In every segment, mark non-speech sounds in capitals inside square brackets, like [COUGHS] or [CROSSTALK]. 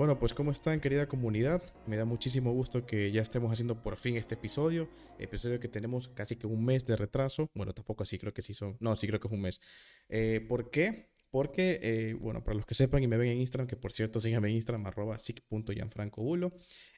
Bueno, pues ¿cómo están querida comunidad? Me da muchísimo gusto que ya estemos haciendo por fin este episodio. Episodio que tenemos casi que un mes de retraso. Bueno, tampoco así, creo que sí son... No, sí creo que es un mes. Eh, ¿Por qué? Porque, eh, bueno, para los que sepan y me ven en Instagram, que por cierto síganme en Instagram, arroba sic.gianfrancobulo.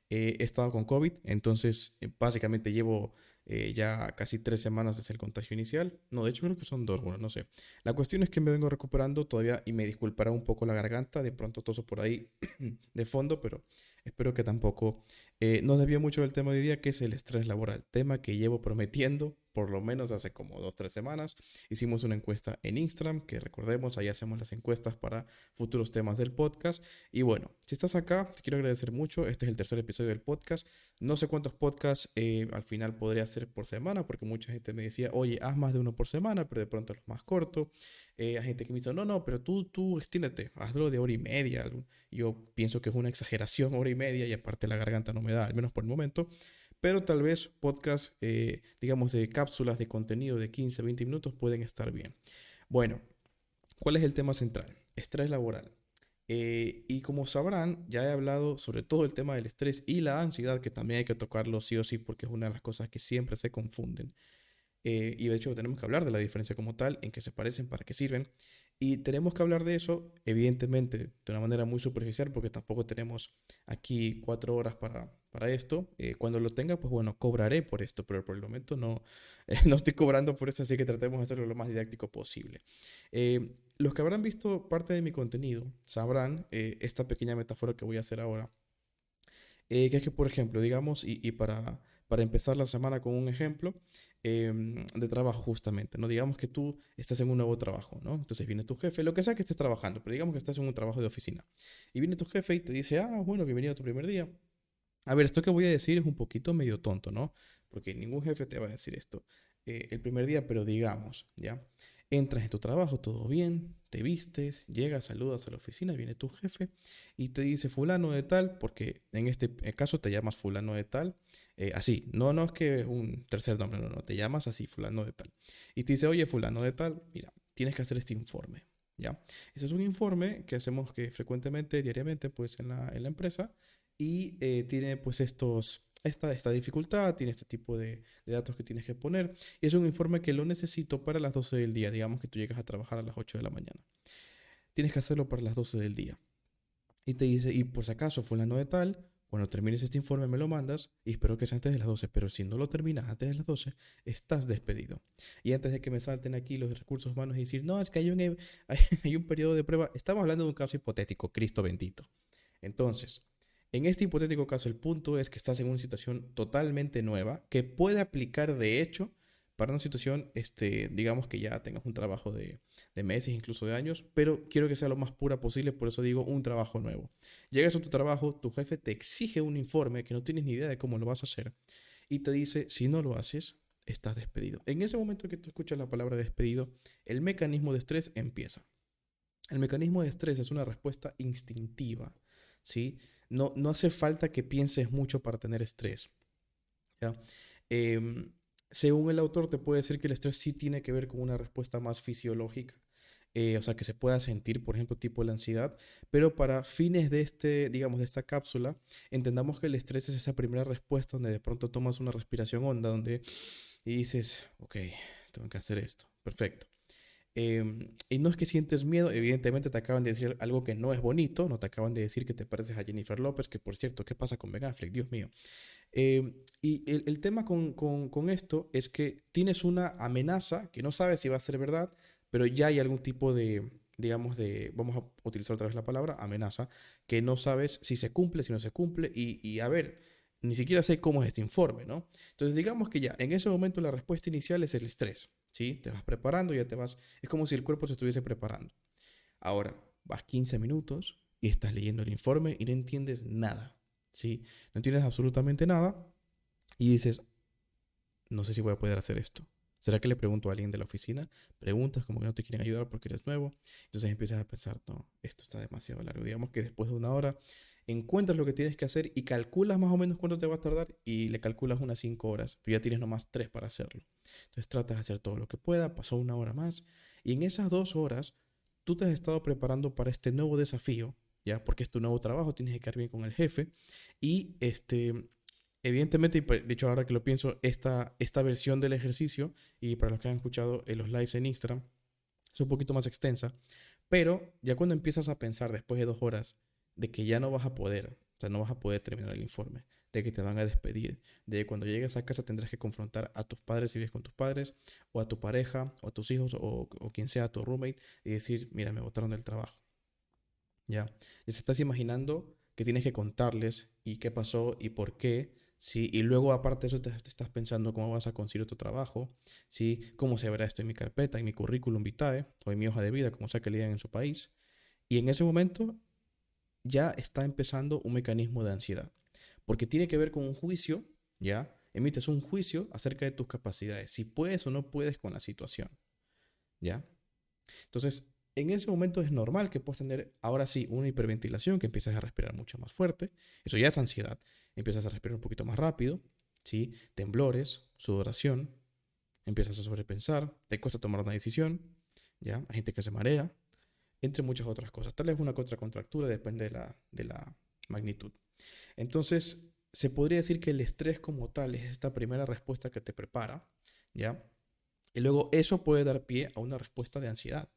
Eh, he estado con COVID, entonces básicamente llevo ya casi tres semanas desde el contagio inicial. No, de hecho creo que son dos, bueno, no sé. La cuestión es que me vengo recuperando todavía y me disculpará un poco la garganta, de pronto toso por ahí [CLEARS THROAT] de fondo, pero espero que tampoco eh, nos desvíe mucho del tema de hoy día, que es el estrés laboral, tema que llevo prometiendo por lo menos hace como dos, tres semanas. Hicimos una encuesta en Instagram, que recordemos, ahí hacemos las encuestas para futuros temas del podcast. Y bueno, si estás acá, te quiero agradecer mucho. Este es el tercer episodio del podcast. No sé cuántos podcasts eh, al final podría hacer por semana, porque mucha gente me decía, oye, haz más de uno por semana, pero de pronto es más corto. Eh, hay gente que me dice, no, no, pero tú, tú extiéndete, hazlo de hora y media. Yo pienso que es una exageración, hora y media, y aparte la garganta no me da, al menos por el momento pero tal vez podcast, eh, digamos, de cápsulas de contenido de 15, 20 minutos pueden estar bien. Bueno, ¿cuál es el tema central? Estrés laboral. Eh, y como sabrán, ya he hablado sobre todo el tema del estrés y la ansiedad, que también hay que tocarlo sí o sí, porque es una de las cosas que siempre se confunden. Eh, y de hecho tenemos que hablar de la diferencia como tal, en qué se parecen, para qué sirven. Y tenemos que hablar de eso, evidentemente, de una manera muy superficial, porque tampoco tenemos aquí cuatro horas para, para esto. Eh, cuando lo tenga, pues bueno, cobraré por esto, pero por el momento no, [LAUGHS] no estoy cobrando por eso, así que tratemos de hacerlo lo más didáctico posible. Eh, los que habrán visto parte de mi contenido sabrán esta pequeña metáfora que voy a hacer ahora. que es que, por ejemplo, digamos, y, y para, para empezar la semana con un ejemplo, Em, de trabajo justamente, ¿no? Digamos que tú estás en un nuevo trabajo, ¿no? Entonces viene tu jefe, lo que sea que estés trabajando, pero digamos que estás en un trabajo de oficina. Y viene tu jefe y te dice, ah, bueno, bienvenido a tu primer día. A ver, esto que voy a decir es un poquito medio tonto, ¿no? Porque ningún jefe te va a decir esto eh, el primer día, pero digamos, ¿ya? Entras en tu trabajo, todo bien, te vistes, llegas, saludas a la oficina, viene tu jefe y te dice fulano de tal, porque en este caso te llamas fulano de tal, eh, así, no, no es que un tercer nombre, no, no, te llamas así, fulano de tal. Y te dice, oye, fulano de tal, mira, tienes que hacer este informe, ¿ya? Ese es un informe que hacemos que frecuentemente, diariamente, pues en la, en la empresa y eh, tiene pues estos esta, esta dificultad, tiene este tipo de, datos que tienes que poner. Y es un informe que lo necesito para las 12 del día. Digamos que tú llegas a trabajar a las 8 de la mañana. Tienes que hacerlo para las 12 del día. Y te dice, y por si acaso fulano de tal, cuando termines este informe me lo mandas y espero que sea antes de las 12, pero si no lo terminas antes de las 12, estás despedido. Y antes de que me salten aquí los recursos humanos y decir, no, es que hay un, [LAUGHS] hay, hay un periodo de prueba, estamos hablando de un caso hipotético, Cristo bendito. Entonces, en este hipotético caso, el punto es que estás en una situación totalmente nueva que puede aplicar de hecho para una situación, este, digamos que ya tengas un trabajo de, meses, incluso de años, pero quiero que sea lo más pura posible, por eso digo un trabajo nuevo. Llegas a tu trabajo, tu jefe te exige un informe que no tienes ni idea de cómo lo vas a hacer y te dice, si no lo haces, estás despedido. En ese momento que tú escuchas la palabra despedido, el mecanismo de estrés empieza. El mecanismo de estrés es una respuesta instintiva, ¿sí? No, hace falta que pienses mucho para tener estrés. Em, según el autor, te puede decir que el estrés sí tiene que ver con una respuesta más fisiológica. Eh, o sea, que se pueda sentir, por ejemplo, tipo la ansiedad, pero para fines de este, digamos, de esta cápsula, entendamos que el estrés es esa primera respuesta donde de pronto tomas una respiración honda, donde y dices, ok, tengo que hacer esto, perfecto. Em, y no es que sientes miedo, evidentemente te acaban de decir algo que no es bonito, no te acaban de decir que te pareces a Jennifer López, que por cierto, ¿qué pasa con Ben Affleck? Dios mío. Em, y el, tema con, con, con, esto es que tienes una amenaza que no sabes si va a ser verdad, pero ya hay algún tipo de, digamos, de, vamos a utilizar otra vez la palabra, amenaza, que no sabes si se cumple, si no se cumple, y, y a ver, ni siquiera sé cómo es este informe, ¿no? Entonces digamos que ya, en ese momento la respuesta inicial es el estrés. ¿Sí? Te vas preparando, ya te vas, es como si el cuerpo se estuviese preparando. Ahora, vas 15 minutos y estás leyendo el informe y no entiendes nada, ¿sí? No entiendes absolutamente nada y dices, no sé si voy a poder hacer esto. ¿Será que le pregunto a alguien de la oficina? Preguntas como que no te quieren ayudar porque eres nuevo. Entonces empiezas a pensar, no, esto está demasiado largo. Digamos que después de una hora encuentras lo que tienes que hacer y calculas más o menos cuánto te va a tardar y le calculas unas 5 horas, pero ya tienes nomás 3 para hacerlo. Entonces tratas de hacer todo lo que pueda, pasó una hora más y en esas dos horas tú te has estado preparando para este nuevo desafío ¿ya? Porque es tu nuevo trabajo, tienes que quedar bien con el jefe. Y este, evidentemente, y pues, de hecho ahora que lo pienso, esta, esta versión del ejercicio, y para los que han escuchado en los lives en Instagram, es un poquito más extensa, pero ya cuando empiezas a pensar después de dos horas de que ya no vas a poder, o sea, no vas a poder terminar el informe, de que te van a despedir, de que cuando llegues a casa tendrás que confrontar a tus padres si vives con tus padres, o a tu pareja, o a tus hijos, o, o quien sea tu roommate, y decir, mira, me botaron del trabajo. Ya, ya se estás imaginando que tienes que contarles y qué pasó y por qué, ¿sí? Y luego aparte de eso te, estás pensando cómo vas a conseguir tu trabajo, ¿sí? Cómo se verá esto en mi carpeta, en mi currículum vitae o en mi hoja de vida, como sea que le digan en su país. Y en ese momento ya está empezando un mecanismo de ansiedad, porque tiene que ver con un juicio, ¿ya? Emites un juicio acerca de tus capacidades, si puedes o no puedes con la situación, ¿ya? Entonces, en ese momento es normal que puedas tener ahora sí una hiperventilación, que empiezas a respirar mucho más fuerte. Eso ya es ansiedad. Empiezas a respirar un poquito más rápido, ¿sí? Temblores, sudoración, empiezas a sobrepensar, te cuesta tomar una decisión, ¿ya? Hay gente que se marea, entre muchas otras cosas. Tal vez una contra contractura, depende de la, de la magnitud. Entonces, se podría decir que el estrés como tal es esta primera respuesta que te prepara, ¿ya? Y luego eso puede dar pie a una respuesta de ansiedad.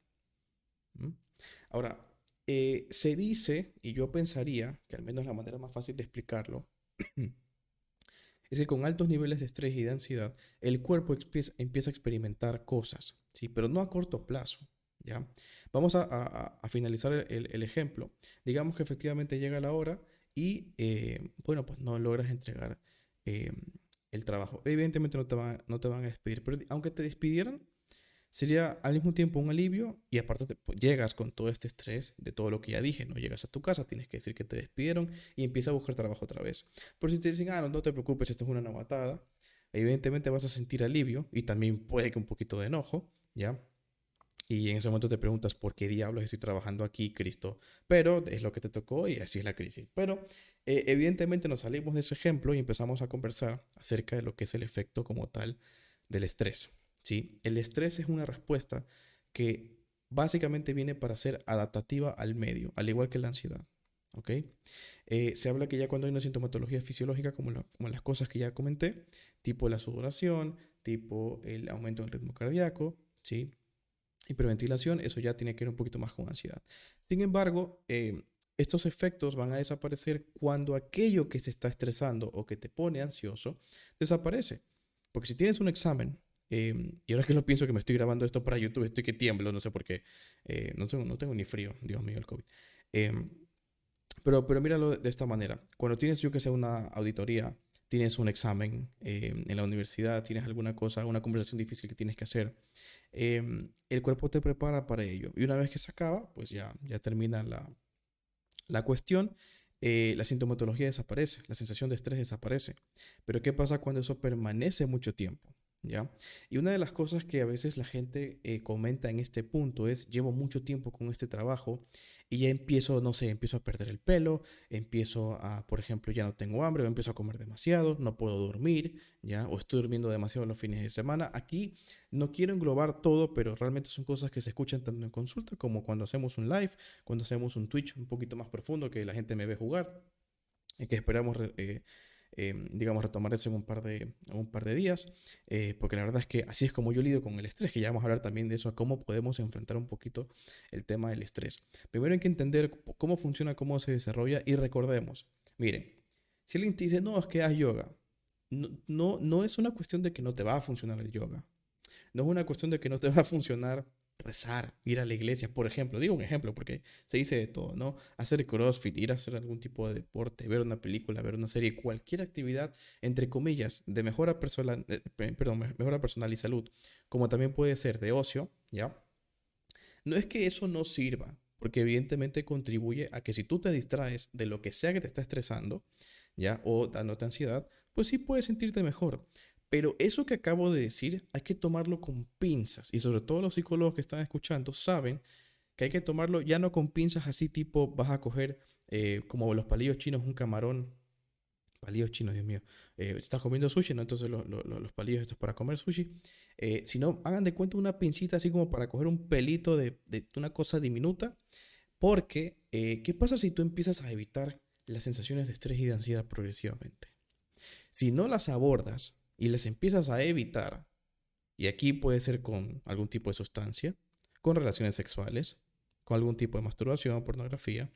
Ahora, eh, se dice, y yo pensaría que al menos la manera más fácil de explicarlo, [CLEARS THROAT] es que con altos niveles de estrés y de ansiedad, el cuerpo empieza a experimentar cosas, ¿sí? pero no a corto plazo. ¿Ya? Vamos a, finalizar el, ejemplo. Digamos que efectivamente llega la hora y, eh, bueno, pues no logras entregar eh, el trabajo. Evidentemente no te, van a despedir, pero aunque te despidieran, sería al mismo tiempo un alivio y aparte pues, llegas con todo este estrés de todo lo que ya dije, no llegas a tu casa, tienes que decir que te despidieron y empiezas a buscar trabajo otra vez. Pero si te dicen, ah, no, no te preocupes, esto es una novatada, evidentemente vas a sentir alivio y también puede que un poquito de enojo, ¿ya? Y en ese momento te preguntas, ¿por qué diablos estoy trabajando aquí, Cristo? Pero es lo que te tocó y así es la crisis. Pero eh, evidentemente nos salimos de ese ejemplo y empezamos a conversar acerca de lo que es el efecto como tal del estrés. ¿sí? El estrés es una respuesta que básicamente viene para ser adaptativa al medio, al igual que la ansiedad. ¿ok? Eh, se habla que ya cuando hay una sintomatología fisiológica, como, como, las cosas que ya comenté, tipo la sudoración, tipo el aumento del ritmo cardíaco, ¿sí? Hiperventilación, eso ya tiene que ver un poquito más con ansiedad. Sin embargo, eh, estos efectos van a desaparecer cuando aquello que se está estresando o que te pone ansioso desaparece. Porque si tienes un examen Em, y ahora que lo pienso que me estoy grabando esto para YouTube, estoy que tiemblo, no sé por qué. Eh, no, tengo, no tengo ni frío, Dios mío, el COVID. Em, pero, pero míralo de esta manera. Cuando tienes, yo que sé, una auditoría, tienes un examen em, en la universidad, tienes alguna cosa, una conversación difícil que tienes que hacer, el cuerpo te prepara para ello. Y una vez que se acaba, pues ya, ya termina la, la cuestión. Eh, la sintomatología desaparece, la sensación de estrés desaparece. Pero ¿qué pasa cuando eso permanece mucho tiempo? Y una de las cosas que a veces la gente eh, comenta en este punto es, llevo mucho tiempo con este trabajo y ya empiezo, no sé, empiezo a perder el pelo, empiezo a, por ejemplo, ya no tengo hambre, o empiezo a comer demasiado, no puedo dormir, ¿ya? O estoy durmiendo demasiado los fines de semana. Aquí no quiero englobar todo, pero realmente son cosas que se escuchan tanto en consulta como cuando hacemos un live, cuando hacemos un Twitch un poquito más profundo que la gente me ve jugar, y que esperamos... Eh, Em, digamos, retomar eso en un par de, un par de días, eh, porque la verdad es que así es como yo lidio con el estrés, que ya vamos a hablar también de eso, a cómo podemos enfrentar un poquito el tema del estrés. Primero hay que entender cómo funciona, cómo se desarrolla y recordemos, miren, si alguien te dice, no, es que haz yoga, no, no, no es una cuestión de que no te va a funcionar el yoga, no es una cuestión de que no te va a funcionar rezar, ir a la iglesia, por ejemplo. Digo un ejemplo porque se dice de todo, ¿no? Hacer crossfit, ir a hacer algún tipo de deporte, ver una película, ver una serie, cualquier actividad, entre comillas, de mejora personal, eh, perdón, mejora personal y salud, como también puede ser de ocio, ¿ya? No es que eso no sirva, porque evidentemente contribuye a que si tú te distraes de lo que sea que te está estresando, ¿ya? O dándote ansiedad, pues sí puedes sentirte mejor. Pero eso que acabo de decir hay que tomarlo con pinzas. Y sobre todo los psicólogos que están escuchando saben que hay que tomarlo ya no con pinzas así tipo vas a coger eh, como los palillos chinos un camarón. Palillos chinos, Dios mío. Eh, estás comiendo sushi, ¿no? Entonces los palillos estos para comer sushi. Eh, si no, hagan de cuenta una pincita así como para coger un pelito de, de una cosa diminuta. Porque Eh, ¿Qué pasa si tú empiezas a evitar las sensaciones de estrés y de ansiedad progresivamente? Si no las abordas y las empiezas a evitar, y aquí puede ser con algún tipo de sustancia, con relaciones sexuales, con algún tipo de masturbación, pornografía,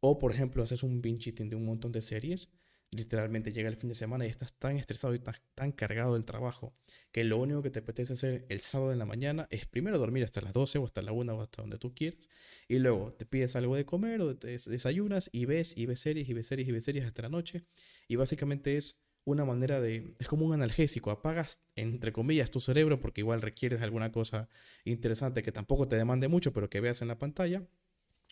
o por ejemplo haces un binge eating de un montón de series, literalmente llega el fin de semana y estás tan estresado y tan, cargado del trabajo que lo único que te apetece hacer el sábado en la mañana es primero dormir hasta las 12 o hasta la 1 o hasta donde tú quieras y luego te pides algo de comer o te desayunas y ves y ves series y ves series y ves series hasta la noche y básicamente es una manera de es como un analgésico apagas entre comillas tu cerebro porque igual requieres alguna cosa interesante que tampoco te demande mucho pero que veas en la pantalla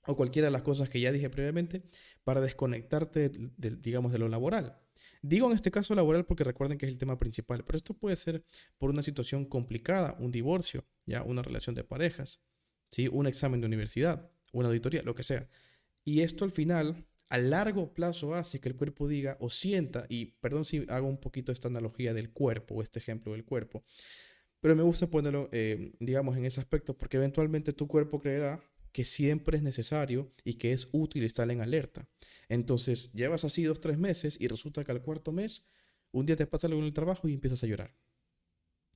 o cualquiera de las cosas que ya dije previamente para desconectarte, de, digamos, de lo laboral. Digo en este caso laboral porque recuerden que es el tema principal, pero esto puede ser por una situación complicada, un divorcio, ya una relación de parejas, ¿sí? un examen de universidad, una auditoría, lo que sea. Y esto al final, a largo plazo, hace que el cuerpo diga o sienta, y perdón si hago un poquito esta analogía del cuerpo o este ejemplo del cuerpo, pero me gusta ponerlo, eh, digamos, en ese aspecto porque eventualmente tu cuerpo creerá que siempre es necesario y que es útil estar en alerta. Entonces, llevas así dos, tres meses y resulta que al cuarto mes, un día te pasa algo en el trabajo y empiezas a llorar.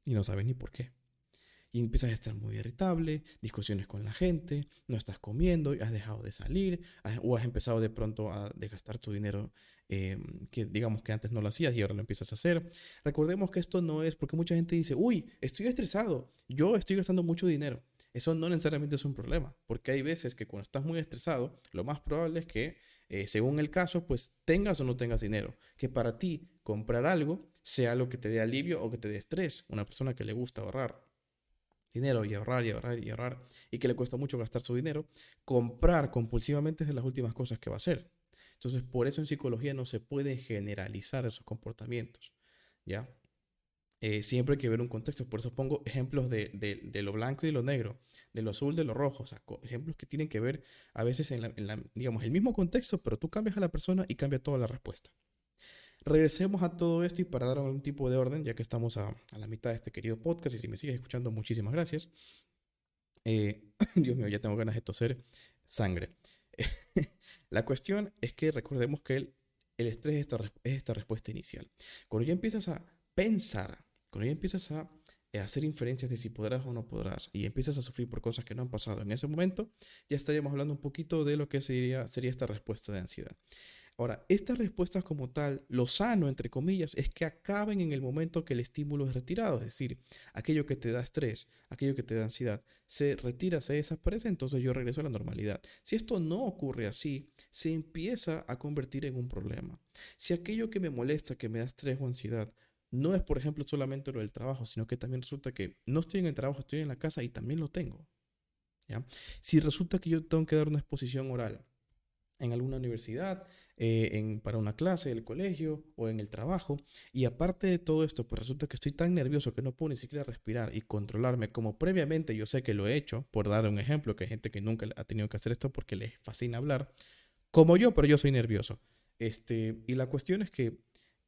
Y no sabes ni por qué. Y empiezas a estar muy irritable, discusiones con la gente, no estás comiendo, has dejado de salir, o has empezado de pronto a desgastar tu dinero em, que digamos que antes no lo hacías y ahora lo empiezas a hacer. Recordemos que esto no es porque mucha gente dice, uy, estoy estresado, yo estoy gastando mucho dinero. Eso no necesariamente es un problema, porque hay veces que cuando estás muy estresado, lo más probable es que, eh, según el caso, pues tengas o no tengas dinero. Que para ti comprar algo sea algo que te dé alivio o que te dé estrés. Una persona que le gusta ahorrar dinero y ahorrar y ahorrar y ahorrar y que le cuesta mucho gastar su dinero, comprar compulsivamente es de las últimas cosas que va a hacer. Entonces, por eso en psicología no se puede generalizar esos comportamientos. ¿Ya? Eh, siempre hay que ver un contexto. Por eso pongo ejemplos de, de, lo blanco y de lo negro, de lo azul, de lo rojo. O sea, ejemplos que tienen que ver a veces en, la, digamos, el mismo contexto, pero tú cambias a la persona y cambia toda la respuesta. Regresemos a todo esto y para dar algún tipo de orden, ya que estamos a, a la mitad de este querido podcast y si me sigues escuchando, muchísimas gracias. Eh, [LAUGHS] Dios mío, ya tengo ganas de toser sangre. [LAUGHS] la cuestión es que recordemos que el, el estrés es esta, es esta respuesta inicial. Cuando ya empiezas a pensar cuando ya empiezas a eh, hacer inferencias de si podrás o no podrás y empiezas a sufrir por cosas que no han pasado en ese momento, ya estaríamos hablando un poquito de lo que sería, sería esta respuesta de ansiedad. Ahora, estas respuestas como tal, lo sano, entre comillas, es que acaben en el momento que el estímulo es retirado, es decir, aquello que te da estrés, aquello que te da ansiedad, se retira, se desaparece, entonces yo regreso a la normalidad. Si esto no ocurre así, se empieza a convertir en un problema. Si aquello que me molesta, que me da estrés o ansiedad, no es, por ejemplo, solamente lo del trabajo, sino que también resulta que no estoy en el trabajo, estoy en la casa y también lo tengo. ¿ya? Si resulta que yo tengo que dar una exposición oral en alguna universidad, eh, en, para una clase del colegio o en el trabajo, y aparte de todo esto, pues resulta que estoy tan nervioso que no puedo ni siquiera respirar y controlarme como previamente yo sé que lo he hecho, por dar un ejemplo, que hay gente que nunca ha tenido que hacer esto porque les fascina hablar, como yo, pero yo soy nervioso. Este, y la cuestión es que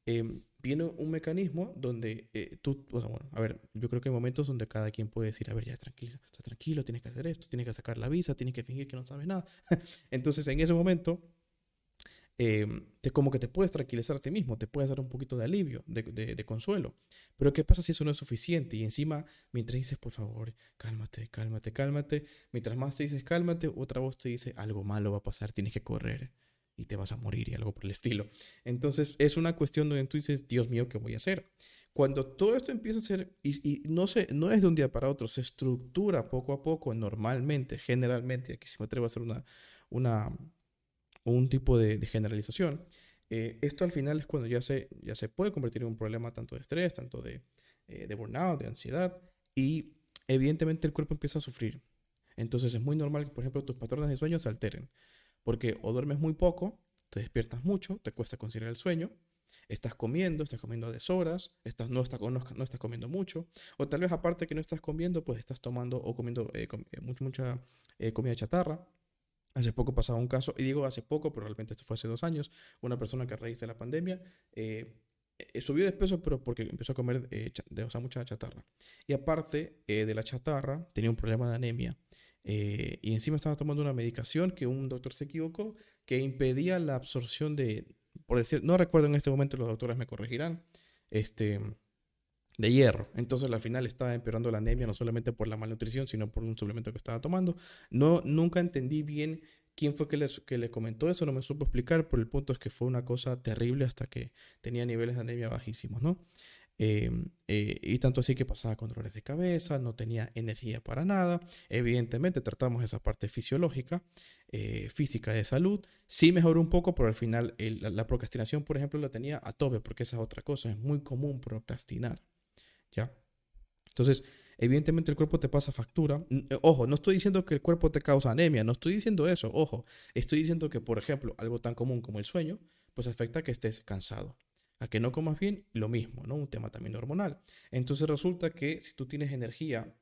em, viene un mecanismo donde eh, tú, bueno, a ver, yo creo que hay momentos donde cada quien puede decir, a ver, ya tranquilo, está tranquilo, tienes que hacer esto, tienes que sacar la visa, tienes que fingir que no sabes nada. [LAUGHS] Entonces, en ese momento, em, te, como que te puedes tranquilizar a ti mismo, te puedes dar un poquito de alivio, de, consuelo. Pero ¿qué pasa si eso no es suficiente? Y encima, mientras dices, por favor, cálmate, cálmate, cálmate, mientras más te dices, cálmate, otra voz te dice, algo malo va a pasar, tienes que correr y te vas a morir y algo por el estilo. Entonces es una cuestión donde tú dices, Dios mío, ¿qué voy a hacer? Cuando todo esto empieza a ser, y, no, se, no es de un día para otro, se estructura poco a poco, normalmente, generalmente, aquí se me atrevo a hacer una, un tipo de, generalización, eh, esto al final es cuando ya se, ya se puede convertir en un problema tanto de estrés, tanto de, eh, de burnout, de ansiedad, y evidentemente el cuerpo empieza a sufrir. Entonces es muy normal que, por ejemplo, tus patrones de sueño se alteren. Porque o duermes muy poco, te despiertas mucho, te cuesta conciliar el sueño, estás comiendo, estás comiendo a deshoras, estás, no, estás, no, estás comiendo mucho, o tal vez aparte que no estás comiendo, pues estás tomando o comiendo eh, eh, mucha, comida chatarra. Hace poco pasaba un caso, y digo hace poco, pero realmente esto fue hace dos años, una persona que a raíz de la pandemia subió de peso, pero porque empezó a comer de, o sea, mucha chatarra. Y aparte de la chatarra, tenía un problema de anemia. eh, y encima estaba tomando una medicación que un doctor se equivocó, que impedía la absorción de, por decir, no recuerdo en este momento, los doctores me corregirán, este, de hierro. Entonces al final estaba empeorando la anemia no solamente por la malnutrición, sino por un suplemento que estaba tomando. No, nunca entendí bien quién fue que le, que le comentó eso, no me supo explicar, pero el punto es que fue una cosa terrible hasta que tenía niveles de anemia bajísimos, ¿no? Em, eh, y tanto así que pasaba con dolores de cabeza, no tenía energía para nada. Evidentemente tratamos esa parte fisiológica, eh, física de salud. Sí mejoró un poco, pero al final la, procrastinación, por ejemplo, la tenía a tope, porque esa es otra cosa. Es muy común procrastinar. ¿Ya? Entonces, evidentemente el cuerpo te pasa factura. Eh, ojo, no estoy diciendo que el cuerpo te causa anemia, no estoy diciendo eso, ojo. Estoy diciendo que, por ejemplo, algo tan común como el sueño, pues afecta a que estés cansado a que no comas bien, lo mismo, ¿no? Un tema también hormonal. Entonces resulta que si tú tienes energía,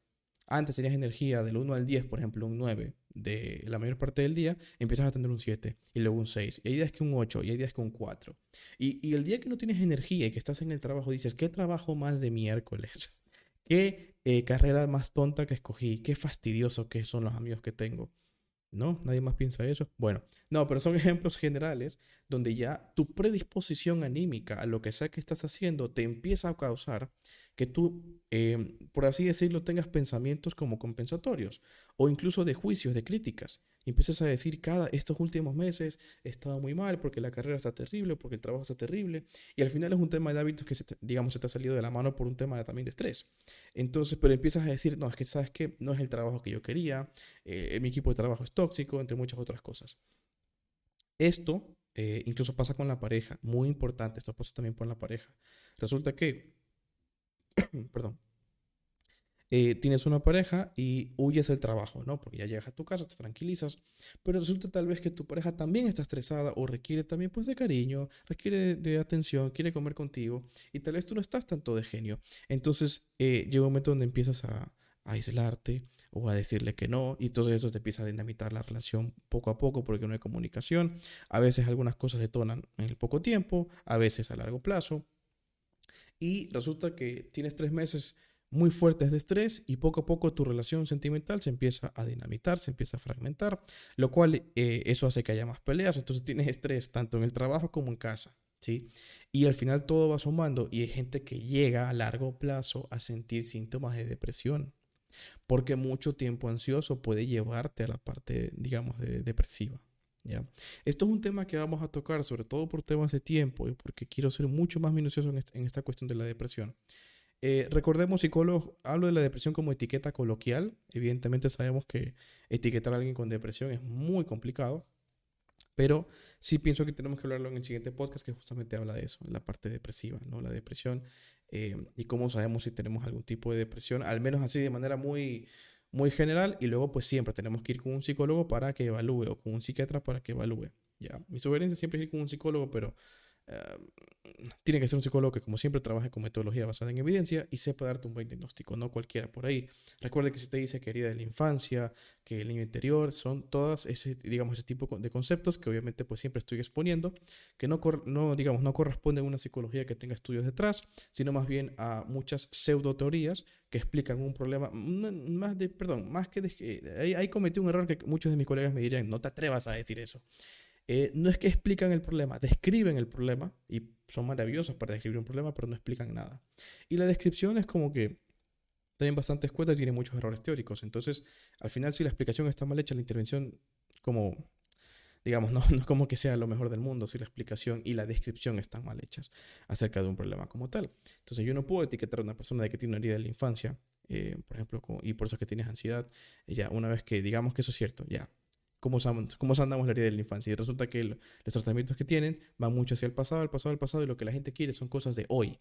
antes tenías energía del 1 al 10, por ejemplo, un 9 de la mayor parte del día, empiezas a tener un 7 y luego un 6. Y hay días que un 8 y hay días que un 4. Y, y el día que no tienes energía y que estás en el trabajo, dices, ¿qué trabajo más de miércoles? [LAUGHS] ¿Qué eh, carrera más tonta que escogí? ¿Qué fastidioso que son los amigos que tengo? ¿No? ¿Nadie más piensa eso? Bueno, no, pero son [LAUGHS] ejemplos generales donde ya tu predisposición anímica a lo que sea que estás haciendo te empieza a causar que tú, em, por así decirlo, tengas pensamientos como compensatorios o incluso de juicios, de críticas. Empiezas a decir, cada, estos últimos meses he estado muy mal porque la carrera está terrible, porque el trabajo está terrible. Y al final es un tema de hábitos que, digamos, se te ha salido de la mano por un tema también de estrés. Entonces, pero empiezas a decir, no, es que sabes que no es el trabajo que yo quería, eh, mi equipo de trabajo es tóxico, entre muchas otras cosas. Esto eh, incluso pasa con la pareja, muy importante, esto pasa también con la pareja. Resulta que [COUGHS] perdón, eh, tienes una pareja y huyes del trabajo, ¿no? Porque ya llegas a tu casa, te tranquilizas, pero resulta tal vez que tu pareja también está estresada o requiere también pues de cariño, requiere de, atención, quiere comer contigo y tal vez tú no estás tanto de genio. Entonces eh, llega un momento donde empiezas a, a, aislarte o a decirle que no y todo eso te empieza a dinamitar la relación poco a poco porque no hay comunicación. A veces algunas cosas detonan en el poco tiempo, a veces a largo plazo y resulta que tienes tres meses muy fuertes de estrés y poco a poco tu relación sentimental se empieza a dinamitar, se empieza a fragmentar, lo cual eh, eso hace que haya más peleas, entonces tienes estrés tanto en el trabajo como en casa, ¿sí? Y al final todo va sumando y hay gente que llega a largo plazo a sentir síntomas de depresión, porque mucho tiempo ansioso puede llevarte a la parte, digamos, de depresiva. Esto es un tema que vamos a tocar, sobre todo por temas de tiempo y porque quiero ser mucho más minucioso en, esta cuestión de la depresión. Eh, recordemos, psicólogos, hablo de la depresión como etiqueta coloquial. Evidentemente sabemos que etiquetar a alguien con depresión es muy complicado, pero sí pienso que tenemos que hablarlo en el siguiente podcast que justamente habla de eso, la parte depresiva, ¿no? La depresión eh, y cómo sabemos si tenemos algún tipo de depresión, al menos así de manera muy, muy general y luego pues siempre tenemos que ir con un psicólogo para que evalúe o con un psiquiatra para que evalúe. Ya, mi sugerencia siempre es ir con un psicólogo, pero Em, tiene que ser un psicólogo que, como siempre, trabaje con metodología basada en evidencia y sepa darte un buen diagnóstico, no cualquiera por ahí. Recuerde que si te dice que herida de la infancia, que el niño interior, son todas ese, digamos, ese tipo de conceptos que obviamente pues siempre estoy exponiendo, que no, no, digamos, no corresponden a una psicología que tenga estudios detrás, sino más bien a muchas pseudo teorías que explican un problema, más de, perdón, más que de, ahí, ahí cometí un error que muchos de mis colegas me dirían, no te atrevas a decir eso. Eh, no es que explican el problema, describen el problema y son maravillosos para describir un problema, pero no explican nada. Y la descripción es como que también bastante escueta y tiene muchos errores teóricos. Entonces, al final, si la explicación está mal hecha, la intervención, como, digamos, [LAUGHS] no, es como que sea lo mejor del mundo si la explicación y la descripción están mal hechas acerca de un problema como tal. Entonces, yo no puedo etiquetar a una persona de que tiene una herida de la infancia, eh, por ejemplo, y por eso es que tienes ansiedad. Ya, una vez que digamos que eso es cierto, ya, cómo, cómo andamos la herida de la infancia. Y resulta que los tratamientos que tienen van mucho hacia el pasado, el pasado, el pasado, y lo que la gente quiere son cosas de hoy.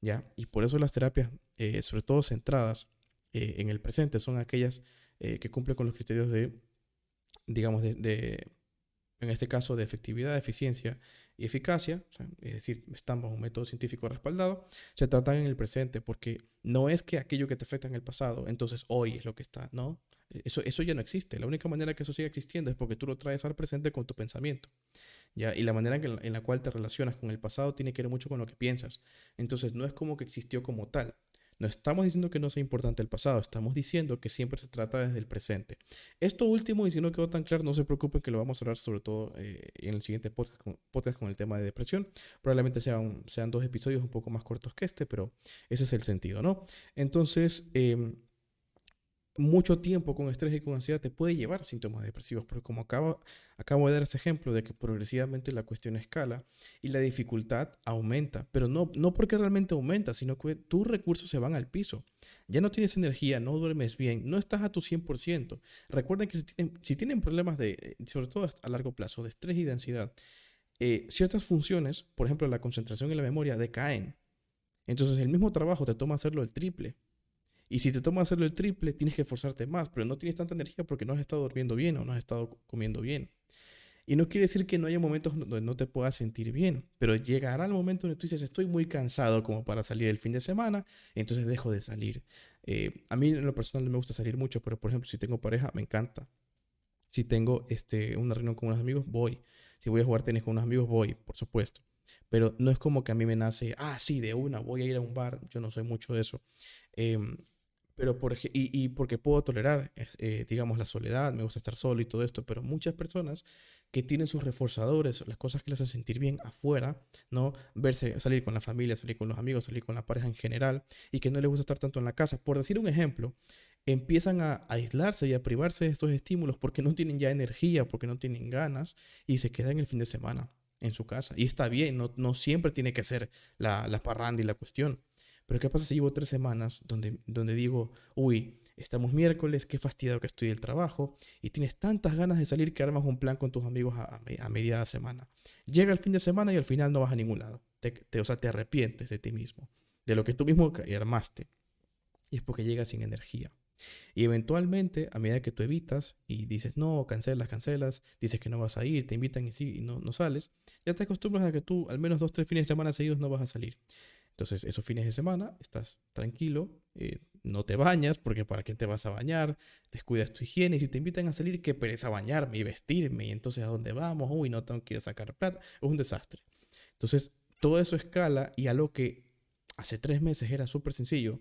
¿ya? Y por eso las terapias, eh, sobre todo centradas eh, en el presente, son aquellas eh, que cumplen con los criterios de, digamos, de, en este caso, de efectividad, eficiencia y eficacia, es decir, están bajo un método científico respaldado, se tratan en el presente, porque no es que aquello que te afecta en el pasado, entonces hoy es lo que está, ¿no? Eso, eso ya no existe. La única manera que eso siga existiendo es porque tú lo traes al presente con tu pensamiento. ¿ya? Y la manera en, la cual te relacionas con el pasado tiene que ver mucho con lo que piensas. Entonces no es como que existió como tal. No estamos diciendo que no sea importante el pasado, estamos diciendo que siempre se trata desde el presente. Esto último, y si no quedó tan claro, no se preocupen que lo vamos a hablar sobre todo eh, en el siguiente podcast con, el tema de depresión. Probablemente sean, sean dos episodios un poco más cortos que este, pero ese es el sentido, ¿no? Entonces, em, mucho tiempo con estrés y con ansiedad te puede llevar a síntomas depresivos, pero como acabo, acabo de dar este ejemplo de que progresivamente la cuestión escala y la dificultad aumenta, pero no, no porque realmente aumenta, sino que tus recursos se van al piso. Ya no tienes energía, no duermes bien, no estás a tu 100%. Recuerden que si tienen, problemas de, eh, sobre todo a largo plazo, de estrés y de ansiedad, eh, ciertas funciones, por ejemplo la concentración y la memoria, decaen. Entonces el mismo trabajo te toma hacerlo el triple. Y si te toma hacerlo el triple, tienes que esforzarte más, pero no tienes tanta energía porque no has estado durmiendo bien o no has estado comiendo bien. Y no quiere decir que no haya momentos donde no te puedas sentir bien, pero llegará el momento donde tú dices, estoy muy cansado como para salir el fin de semana, entonces dejo de salir. Eh, a mí en lo personal no me gusta salir mucho, pero por ejemplo, si tengo pareja, me encanta. Si tengo este, una reunión con unos amigos, voy. Si voy a jugar tenis con unos amigos, voy, por supuesto. Pero no es como que a mí me nace, ah, sí, de una, voy a ir a un bar. Yo no soy mucho de eso. Eh, pero por, y, y porque puedo tolerar, eh, digamos, la soledad, me gusta estar solo y todo esto, pero muchas personas que tienen sus reforzadores, las cosas que les hacen sentir bien afuera, ¿no? Verse, salir con la familia, salir con los amigos, salir con la pareja en general, y que no les gusta estar tanto en la casa. Por decir un ejemplo, empiezan a aislarse y a privarse de estos estímulos porque no tienen ya energía, porque no tienen ganas, y se quedan el fin de semana en su casa. Y está bien, no, no siempre tiene que ser la, la parranda y la cuestión. Pero ¿qué pasa si llevo tres semanas donde, donde digo, uy, estamos miércoles, qué fastidiado que estoy del trabajo y tienes tantas ganas de salir que armas un plan con tus amigos a, a, media semana? Llega el fin de semana y al final no vas a ningún lado. Te, o sea, te arrepientes de ti mismo, de lo que tú mismo armaste. Y es porque llegas sin energía. Y eventualmente, a medida que tú evitas y dices, no, cancelas, cancelas, dices que no vas a ir, te invitan y sí, y no, no sales, ya te acostumbras a que tú al menos dos, tres fines de semana seguidos no vas a salir. Entonces, esos fines de semana estás tranquilo, eh, no te bañas, porque para qué te vas a bañar, descuidas tu higiene, y si te invitan a salir, qué pereza bañarme y vestirme, y entonces a dónde vamos, uy, no tengo que ir a sacar plata, es un desastre. Entonces, todo eso escala y a lo que hace tres meses era súper sencillo,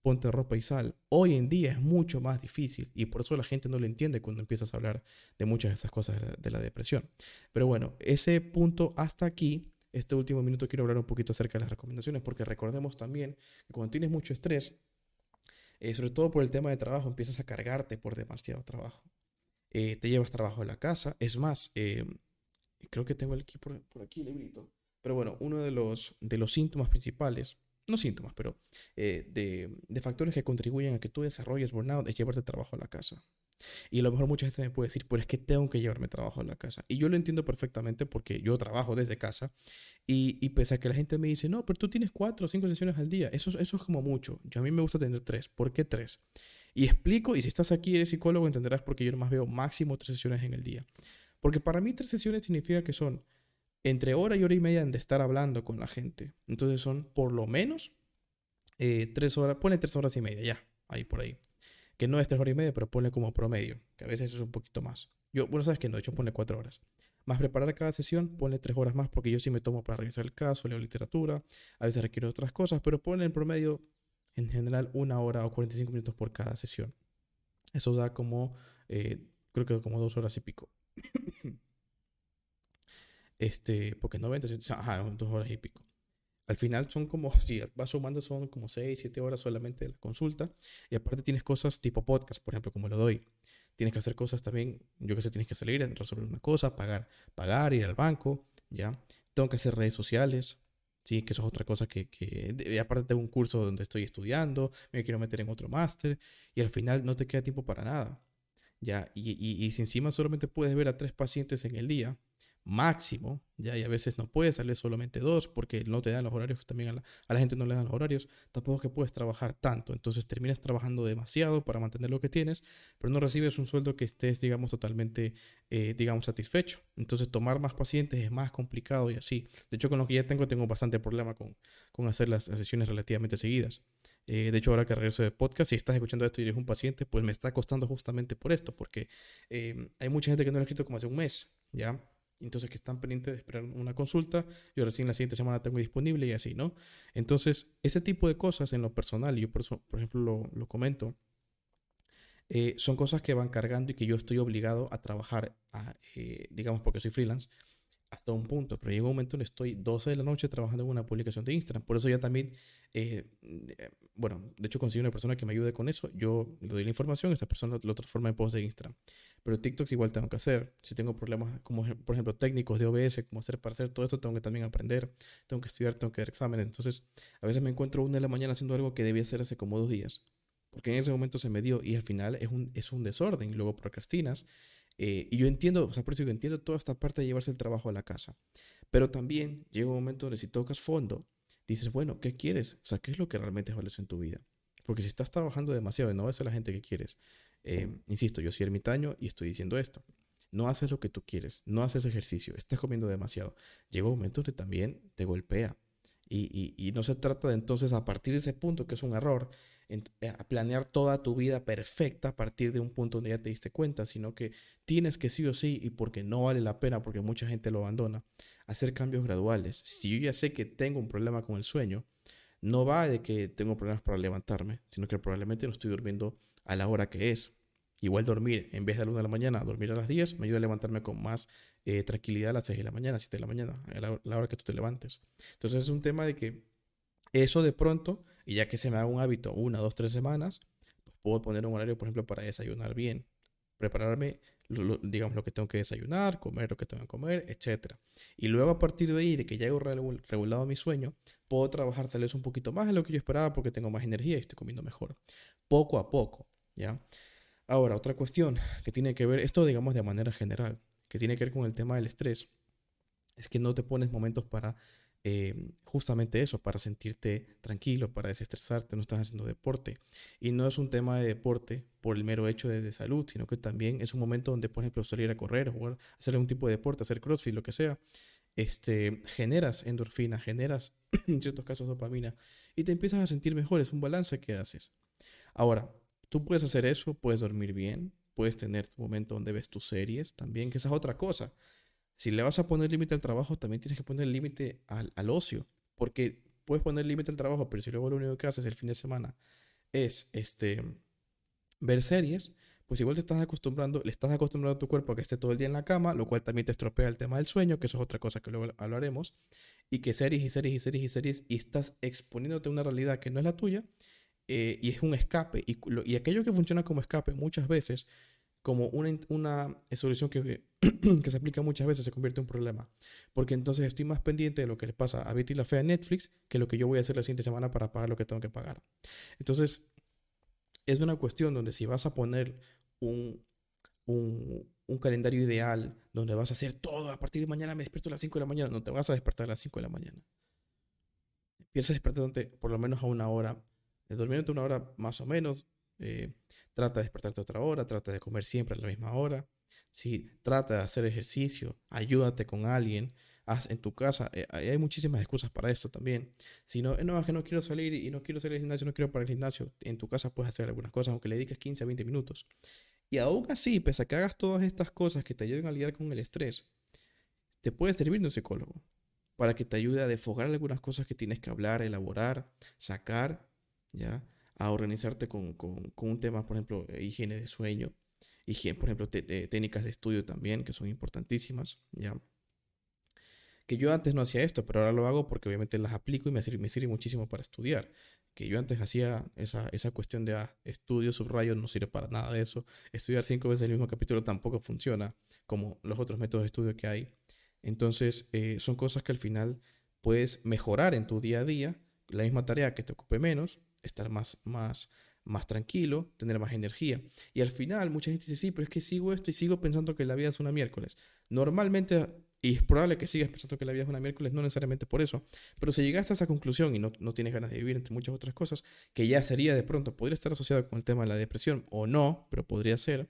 ponte ropa y sal, hoy en día es mucho más difícil y por eso la gente no lo entiende cuando empiezas a hablar de muchas de esas cosas de la depresión. Pero bueno, ese punto hasta aquí este último minuto quiero hablar un poquito acerca de las recomendaciones, porque recordemos también que cuando tienes mucho estrés, eh, sobre todo por el tema de trabajo, empiezas a cargarte por demasiado trabajo. Eh, te llevas trabajo a la casa. Es más, eh, creo que tengo aquí por, aquí el librito. Pero bueno, uno de los, de los síntomas principales, no síntomas, pero de, de factores que contribuyen a que tú desarrolles burnout es llevarte trabajo a la casa. Y a lo mejor mucha gente me puede decir, pues es que tengo que llevarme trabajo a la casa. Y yo lo entiendo perfectamente porque yo trabajo desde casa. Y, y pese a que la gente me dice, no, pero tú tienes cuatro o cinco sesiones al día. Eso, eso es como mucho. Yo a mí me gusta tener tres. ¿Por qué tres? Y explico, y si estás aquí, eres psicólogo, entenderás porque yo nomás veo máximo tres sesiones en el día. Porque para mí tres sesiones significa que son entre hora y hora y media de estar hablando con la gente. Entonces son por lo menos eh, tres horas, pone tres horas y media, ya, ahí por ahí que no es tres horas y media, pero pone como promedio, que a veces es un poquito más. Yo, bueno, sabes que no, hecho pone cuatro horas. Más preparar cada sesión, pone tres horas más, porque yo sí me tomo para revisar el caso, leo literatura, a veces requiero otras cosas, pero pone en promedio, en general, una hora o 45 minutos por cada sesión. Eso da como, eh, creo que como dos horas y pico. [COUGHS] este, porque 90, ajá, dos horas y pico. Al final son como, [LAUGHS] si vas sumando, son como 6, 7 horas solamente de la consulta. Y aparte tienes cosas tipo podcast, por ejemplo, como lo doy. Tienes que hacer cosas también, yo que sé, tienes que salir, resolver una cosa, pagar, pagar, ir al banco, ¿ya? Tengo que hacer redes sociales, ¿sí? Que eso es otra cosa que, que aparte tengo un curso donde estoy estudiando, me quiero meter en otro máster y al final no te queda tiempo para nada, ¿ya? Y, y, y si encima solamente puedes ver a tres pacientes en el día, máximo, ya, y a veces no puedes salir solamente dos porque no te dan los horarios, también a la, gente no le dan los horarios, tampoco que puedes trabajar tanto, entonces terminas trabajando demasiado para mantener lo que tienes, pero no recibes un sueldo que estés, digamos, totalmente, eh, digamos, satisfecho. Entonces tomar más pacientes es más complicado y así. De hecho, con lo que ya tengo, tengo bastante problema con, con hacer las, sesiones relativamente seguidas. Eh, de hecho, ahora que regreso de podcast, si estás escuchando esto y eres un paciente, pues me está costando justamente por esto, porque eh, hay mucha gente que no lo ha escrito como hace un mes, ¿ya? Entonces que están pendientes de esperar una consulta, yo recién la siguiente semana tengo disponible y así, ¿no? Entonces, ese tipo de cosas en lo personal, yo por, por ejemplo lo, lo comento, eh, son cosas que van cargando y que yo estoy obligado a trabajar, eh, digamos porque soy freelance, hasta un punto, pero llega un momento en que estoy 12 de la noche trabajando en una publicación de Instagram. Por eso ya también, eh, bueno, de hecho conseguí una persona que me ayude con eso. Yo le doy la información, esta persona lo, transforma en post de Instagram. Pero TikToks igual tengo que hacer. Si tengo problemas, como por ejemplo técnicos de OBS, cómo hacer para hacer todo esto, tengo que también aprender, tengo que estudiar, tengo que dar exámenes. Entonces, a veces me encuentro una de la mañana haciendo algo que debía hacer hace como dos días porque en ese momento se me dio y al final es un, es un desorden, luego procrastinas. Eh, y yo entiendo, o sea, por eso yo entiendo toda esta parte de llevarse el trabajo a la casa. Pero también llega un momento donde si tocas fondo, dices, bueno, ¿qué quieres? O sea, ¿qué es lo que realmente es valioso en tu vida? Porque si estás trabajando demasiado y no ves a la gente que quieres, eh, insisto, yo soy ermitaño y estoy diciendo esto. No haces lo que tú quieres, no haces ejercicio, estás comiendo demasiado. Llega un momento donde también te golpea. Y, y, no se trata de entonces, a partir de ese punto, que es un error, a planear toda tu vida perfecta a partir de un punto donde ya te diste cuenta, sino que tienes que sí o sí, y porque no vale la pena, porque mucha gente lo abandona, hacer cambios graduales. Si yo ya sé que tengo un problema con el sueño, no va de que tengo problemas para levantarme, sino que probablemente no estoy durmiendo a la hora que es. Igual dormir, en vez de a la 1 de la mañana, dormir a las 10, me ayuda a levantarme con más eh, tranquilidad a las 6 de la mañana, 7 de la mañana, a la hora que tú te levantes. Entonces es un tema de que eso de pronto y ya que se me haga un hábito una, dos, tres semanas, pues puedo poner un horario, por ejemplo, para desayunar bien, prepararme, digamos, lo que tengo que desayunar, comer lo que tengo que comer, etc. Y luego a partir de ahí, de que ya he regulado mi sueño, puedo trabajar tal un poquito más de lo que yo esperaba porque tengo más energía y estoy comiendo mejor. Poco a poco, ¿ya? Ahora, otra cuestión que tiene que ver, esto digamos de manera general, que tiene que ver con el tema del estrés, es que no te pones momentos para eh, justamente eso, para sentirte tranquilo, para desestresarte, no estás haciendo deporte. Y no es un tema de deporte por el mero hecho de, salud, sino que también es un momento donde, por ejemplo, salir a correr, hacer algún tipo de deporte, hacer crossfit, lo que sea, este, generas endorfina, generas [CLEARS THROAT] en ciertos casos dopamina y te empiezas a sentir mejor, es un balance que haces. Ahora, tú puedes hacer eso, puedes dormir bien, puedes tener tu momento donde ves tus series también, que esa es otra cosa. Si le vas a poner límite al trabajo, también tienes que poner límite al, al, ocio. Porque puedes poner límite al trabajo, pero si luego lo único que haces el fin de semana es este, ver series, pues igual te estás acostumbrando, le estás acostumbrando a tu cuerpo a que esté todo el día en la cama, lo cual también te estropea el tema del sueño, que eso es otra cosa que luego hablaremos, y que series y series y series y series, y estás exponiéndote a una realidad que no es la tuya, eh, y es un escape, y, y aquello que funciona como escape muchas veces como una, una solución que, [CLEARS THROAT] que, se aplica muchas veces se convierte en un problema. Porque entonces estoy más pendiente de lo que le pasa a Betty la Fea en Netflix que lo que yo voy a hacer la siguiente semana para pagar lo que tengo que pagar. Entonces, es una cuestión donde si vas a poner un, un, un calendario ideal donde vas a hacer todo, a partir de mañana me despierto a las 5 de la mañana, no te vas a despertar a las 5 de la mañana. Empieza a despertarte por lo menos a una hora, durmiendo una hora más o menos, eh, trata de despertarte otra hora, trata de comer siempre a la misma hora. Si trata de hacer ejercicio, ayúdate con alguien, haz en tu casa. Eh, hay muchísimas excusas para esto también. Si no, no, es que no quiero salir y no quiero salir al gimnasio, no quiero para el gimnasio, en tu casa puedes hacer algunas cosas, aunque le dediques 15 a 20 minutos. Y aún así, pese a que hagas todas estas cosas que te ayuden a lidiar con el estrés, te puede servir de un psicólogo para que te ayude a desfogar algunas cosas que tienes que hablar, elaborar, sacar, ¿ya? A organizarte con, con, con un tema, por ejemplo, eh, higiene de sueño, higiene, por ejemplo, técnicas de estudio también, que son importantísimas, ¿ya? Que yo antes no hacía esto, pero ahora lo hago porque obviamente las aplico y me sirve, me sirve muchísimo para estudiar. Que yo antes hacía esa, esa cuestión de ah, estudio, subrayo, no sirve para nada de eso. Estudiar cinco veces el mismo capítulo tampoco funciona como los otros métodos de estudio que hay. Entonces, eh, son cosas que al final puedes mejorar en tu día a día. La misma tarea que te ocupe menos, estar más, más, más tranquilo, tener más energía. Y al final mucha gente dice, sí, pero es que sigo esto y sigo pensando que la vida es una miércoles. Normalmente, y es probable que sigas pensando que la vida es una miércoles, no necesariamente por eso, pero si llegaste a esa conclusión y no, no tienes ganas de vivir, entre muchas otras cosas, que ya sería de pronto, podría estar asociado con el tema de la depresión o no, pero podría ser,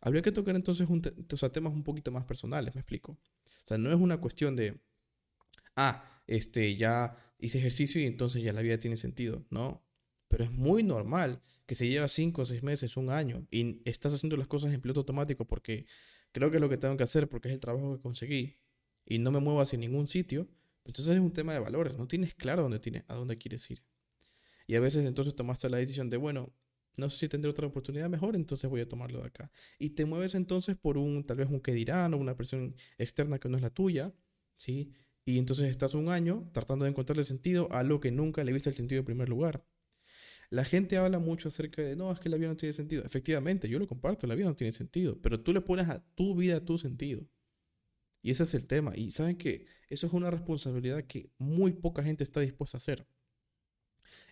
habría que tocar entonces un temas un poquito más personales, me explico. O sea, no es una cuestión de, ah, este, ya hice ejercicio y entonces ya la vida tiene sentido, ¿no? Pero es muy normal que se lleva 5 o 6 meses, un año, y estás haciendo las cosas en piloto automático porque creo que es lo que tengo que hacer, porque es el trabajo que conseguí, y no me muevo hacia ningún sitio, entonces es un tema de valores, no tienes claro dónde tienes, a dónde quieres ir. Y a veces entonces tomaste la decisión de, bueno, no sé si tendré otra oportunidad mejor, entonces voy a tomarlo de acá. Y te mueves entonces por un, tal vez un que dirán o una presión externa que no es la tuya, ¿sí? Y entonces estás un año tratando de encontrarle sentido a lo que nunca le viste el sentido en primer lugar. La gente habla mucho acerca de, no, es que la vida no tiene sentido. Efectivamente, yo lo comparto, la vida no tiene sentido, pero tú le pones a tu vida tu sentido. Y ese es el tema. Y saben que eso es una responsabilidad que muy poca gente está dispuesta a hacer.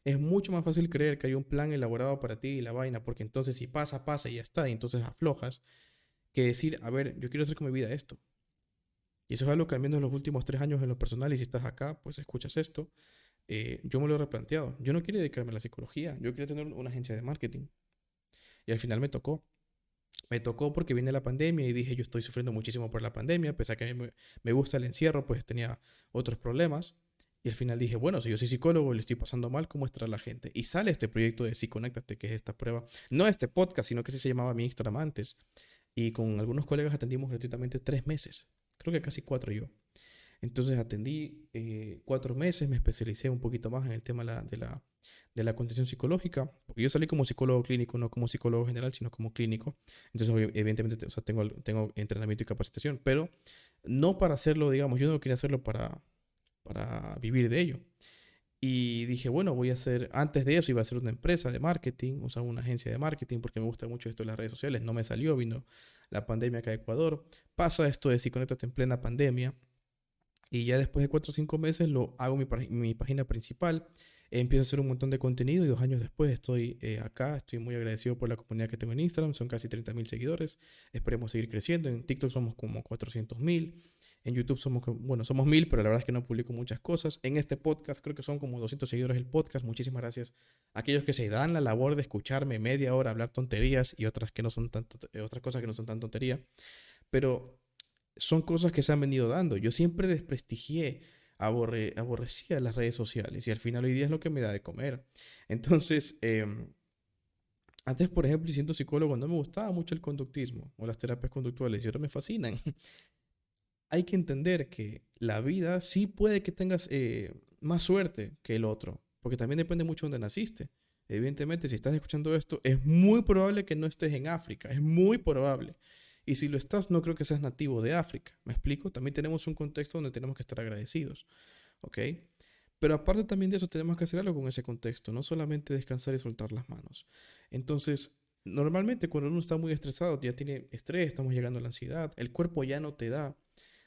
Es mucho más fácil creer que hay un plan elaborado para ti y la vaina, porque entonces si pasa, pasa y ya está, y entonces aflojas, que decir, a ver, yo quiero hacer con mi vida esto. Y eso es algo que al menos en los últimos tres años en lo personal, y si estás acá, pues escuchas esto, eh, yo me lo he replanteado. Yo no quiero dedicarme a la psicología, yo quiero tener una agencia de marketing. Y al final me tocó. Me tocó porque viene la pandemia y dije, yo estoy sufriendo muchísimo por la pandemia, pese a que a mí me gusta el encierro, pues tenía otros problemas. Y al final dije, bueno, si yo soy psicólogo y le estoy pasando mal, ¿cómo estará la gente? Y sale este proyecto de Psiconéctate, que es esta prueba. No este podcast, sino que se llamaba mi Instagram antes. Y con algunos colegas atendimos gratuitamente tres meses. Creo que casi cuatro yo. Entonces atendí eh, cuatro meses, me especialicé un poquito más en el tema de la, de la, contención psicológica, porque yo salí como psicólogo clínico, no como psicólogo general, sino como clínico. Entonces, evidentemente, o sea, tengo, tengo entrenamiento y capacitación, pero no para hacerlo, digamos, yo no quería hacerlo para, para vivir de ello. Y dije, bueno, voy a hacer, antes de eso iba a hacer una empresa de marketing, o sea, una agencia de marketing, porque me gusta mucho esto de las redes sociales. No me salió, vino la pandemia acá en Ecuador. Pasa esto de si conectas en plena pandemia. Y ya después de cuatro o cinco meses lo hago mi, mi página principal empiezo a hacer un montón de contenido y dos años después estoy eh, acá. Estoy muy agradecido por la comunidad que tengo en Instagram. Son casi 30 mil seguidores. Esperemos seguir creciendo. En TikTok somos como 400 mil. En YouTube somos, bueno, somos mil, pero la verdad es que no publico muchas cosas. En este podcast creo que son como 200 seguidores el podcast. Muchísimas gracias a aquellos que se dan la labor de escucharme media hora hablar tonterías y otras, que no son tanto, eh, otras cosas que no son tan tontería. Pero son cosas que se han venido dando. Yo siempre desprestigié aborrecía las redes sociales y al final hoy día es lo que me da de comer. Entonces, em, antes, por ejemplo, siendo psicólogo, no me gustaba mucho el conductismo o las terapias conductuales y ahora me fascinan. [LAUGHS] Hay que entender que la vida sí puede que tengas eh, más suerte que el otro, porque también depende mucho de dónde naciste. Evidentemente, si estás escuchando esto, es muy probable que no estés en África, es muy probable. Y si lo estás, no creo que seas nativo de África. ¿Me explico? También tenemos un contexto donde tenemos que estar agradecidos. ¿Ok? Pero aparte también de eso, tenemos que hacer algo con ese contexto, no solamente descansar y soltar las manos. Entonces, normalmente cuando uno está muy estresado, ya tiene estrés, estamos llegando a la ansiedad, el cuerpo ya no te da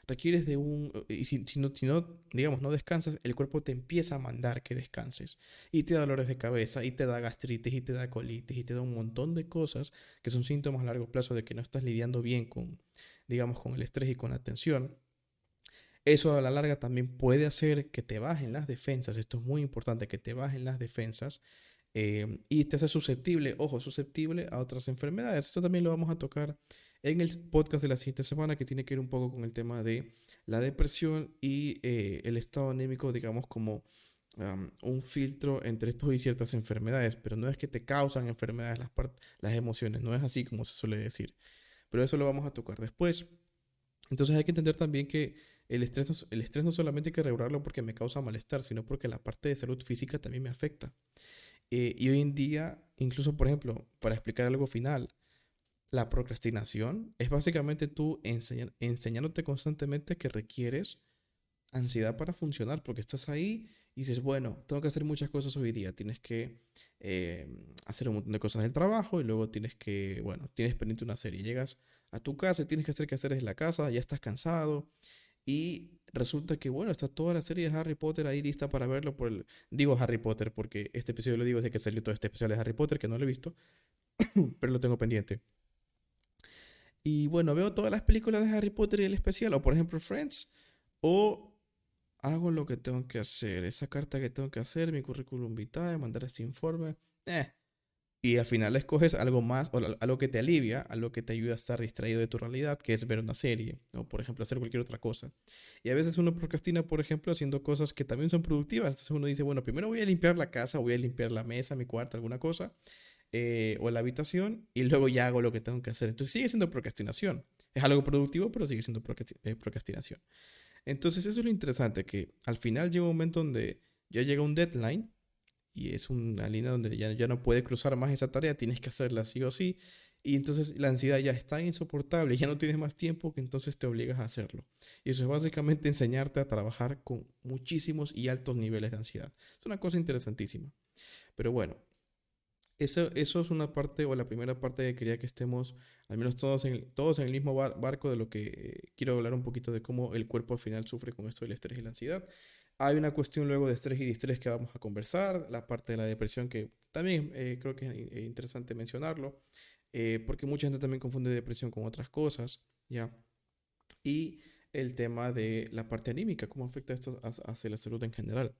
requieres de un... Y si, no, si, no, digamos, no descansas, el cuerpo te empieza a mandar que descanses. Y te da dolores de cabeza, y te da gastritis, y te da colitis, y te da un montón de cosas que son síntomas a largo plazo de que no estás lidiando bien con, digamos, con el estrés y con la tensión. Eso a la larga también puede hacer que te bajen las defensas. Esto es muy importante, que te bajen las defensas. Eh, y te hace susceptible, ojo, susceptible a otras enfermedades. Esto también lo vamos a tocar en el podcast de la siguiente semana que tiene que ver un poco con el tema de la depresión y eh, el estado anémico, digamos, como un filtro entre esto y ciertas enfermedades, pero no es que te causan enfermedades las, las emociones, no es así como se suele decir, pero eso lo vamos a tocar después. Entonces hay que entender también que el estrés, no, el estrés no solamente hay que regularlo porque me causa malestar, sino porque la parte de salud física también me afecta. Eh, y hoy en día, incluso por ejemplo, para explicar algo final, la procrastinación es básicamente tú enseñándote constantemente que requieres ansiedad para funcionar, porque estás ahí y dices, bueno, tengo que hacer muchas cosas hoy día, tienes que eh, hacer un montón de cosas del trabajo y luego tienes que, bueno, tienes pendiente una serie, llegas a tu casa y tienes que hacer que hacer en la casa, ya estás cansado y resulta que, bueno, está toda la serie de Harry Potter ahí lista para verlo por el... Digo Harry Potter porque este episodio lo digo desde que salió todo este especial de Harry Potter, que no lo he visto, [COUGHS] pero lo tengo pendiente. Y bueno, veo todas las películas de Harry Potter y el especial, o por ejemplo Friends, o hago lo que tengo que hacer, esa carta que tengo que hacer, mi currículum vitae, mandar este informe, eh. Y al final escoges algo más, o algo que te alivia, algo que te ayuda a estar distraído de tu realidad, que es ver una serie, o por ejemplo hacer cualquier otra cosa. Y a veces uno procrastina, por ejemplo, haciendo cosas que también son productivas. Entonces uno dice, bueno, primero voy a limpiar la casa, voy a limpiar la mesa, mi cuarto, alguna cosa. Eh, o la habitación y luego ya hago lo que tengo que hacer. Entonces sigue siendo procrastinación. Es algo productivo, pero sigue siendo eh, procrastinación. Entonces eso es lo interesante, que al final llega un momento donde ya llega un deadline y es una línea donde ya, ya no puede cruzar más esa tarea, tienes que hacerla sí o sí. Y entonces la ansiedad ya está insoportable, ya no tienes más tiempo, que entonces te obligas a hacerlo. Y eso es básicamente enseñarte a trabajar con muchísimos y altos niveles de ansiedad. Es una cosa interesantísima. Pero bueno, eso, eso es una parte o la primera parte que quería que estemos, al menos todos en, todos en el mismo barco de lo que eh, quiero hablar un poquito de cómo el cuerpo al final sufre con esto del estrés y la ansiedad. Hay una cuestión luego de estrés y distrés que vamos a conversar, la parte de la depresión que también eh, creo que es interesante mencionarlo, eh, porque mucha gente también confunde depresión con otras cosas, ¿ya? Y el tema de la parte anímica, cómo afecta esto hacia la salud en general.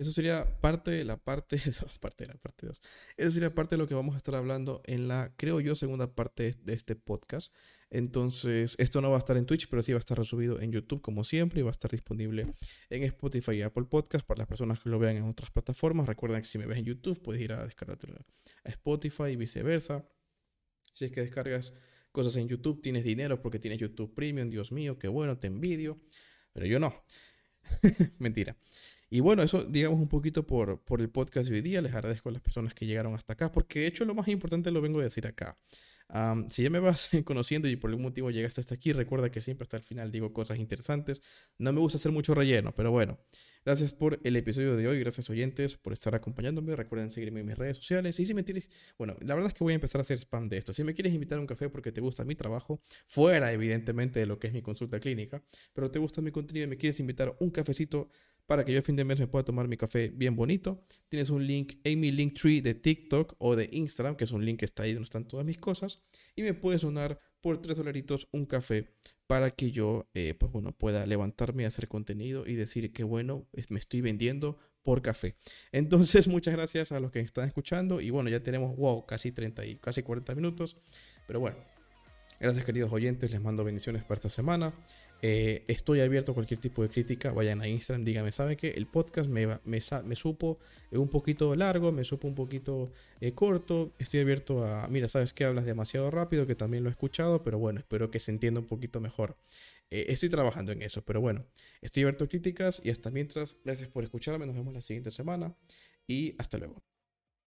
Eso sería parte de la parte [LAUGHS] 2, parte de la parte 2. Eso sería parte de lo que vamos a estar hablando en la, creo yo, segunda parte de este podcast. Entonces, esto no va a estar en Twitch, pero sí va a estar resubido en YouTube como siempre y va a estar disponible en Spotify y Apple Podcast para las personas que lo vean en otras plataformas. Recuerden que si me ves en YouTube, puedes ir a descargarlo a Spotify y viceversa. Si es que descargas cosas en YouTube, tienes dinero porque tienes YouTube Premium, Dios mío, qué bueno, te envidio, pero yo no. [LAUGHS] Mentira. Y bueno, eso digamos un poquito por, por el podcast de hoy día. Les agradezco a las personas que llegaron hasta acá, porque de hecho lo más importante lo vengo a decir acá si ya me vas [LAUGHS] conociendo y por algún motivo llegaste hasta aquí, recuerda que siempre hasta el final digo cosas interesantes. No me gusta hacer mucho relleno, pero bueno. Gracias por el episodio de hoy, gracias oyentes por estar acompañándome. Recuerden seguirme en mis redes sociales. Y si me tienes, bueno, la verdad es que voy a empezar a hacer spam de esto. Si me quieres invitar a un café porque te gusta mi trabajo, fuera evidentemente de lo que es mi consulta clínica, pero te gusta mi contenido y me quieres invitar a un cafecito para que yo a fin de mes me pueda tomar mi café bien bonito. Tienes un link en mi link tree de TikTok o de Instagram, que es un link que está ahí donde están todas mis cosas. Y me puedes donar por 3 dolaritos un café para que yo eh, pues bueno, pueda levantarme y hacer contenido y decir que bueno, me estoy vendiendo por café. Entonces, [LAUGHS] muchas gracias a los que están escuchando. Y bueno, ya tenemos, wow, casi 30 y casi 40 minutos. Pero bueno, gracias queridos oyentes, les mando bendiciones para esta semana. Eh, estoy abierto a cualquier tipo de crítica. Vayan a Instagram, díganme, ¿saben qué? El podcast me, supo un poquito largo, me supo un poquito eh, corto. Estoy abierto a, mira, ¿sabes qué? Hablas demasiado rápido, que también lo he escuchado, pero bueno, espero que se entienda un poquito mejor. Eh, estoy trabajando en eso, pero bueno, estoy abierto a críticas y hasta mientras, gracias por escucharme. Nos vemos la siguiente semana y hasta luego.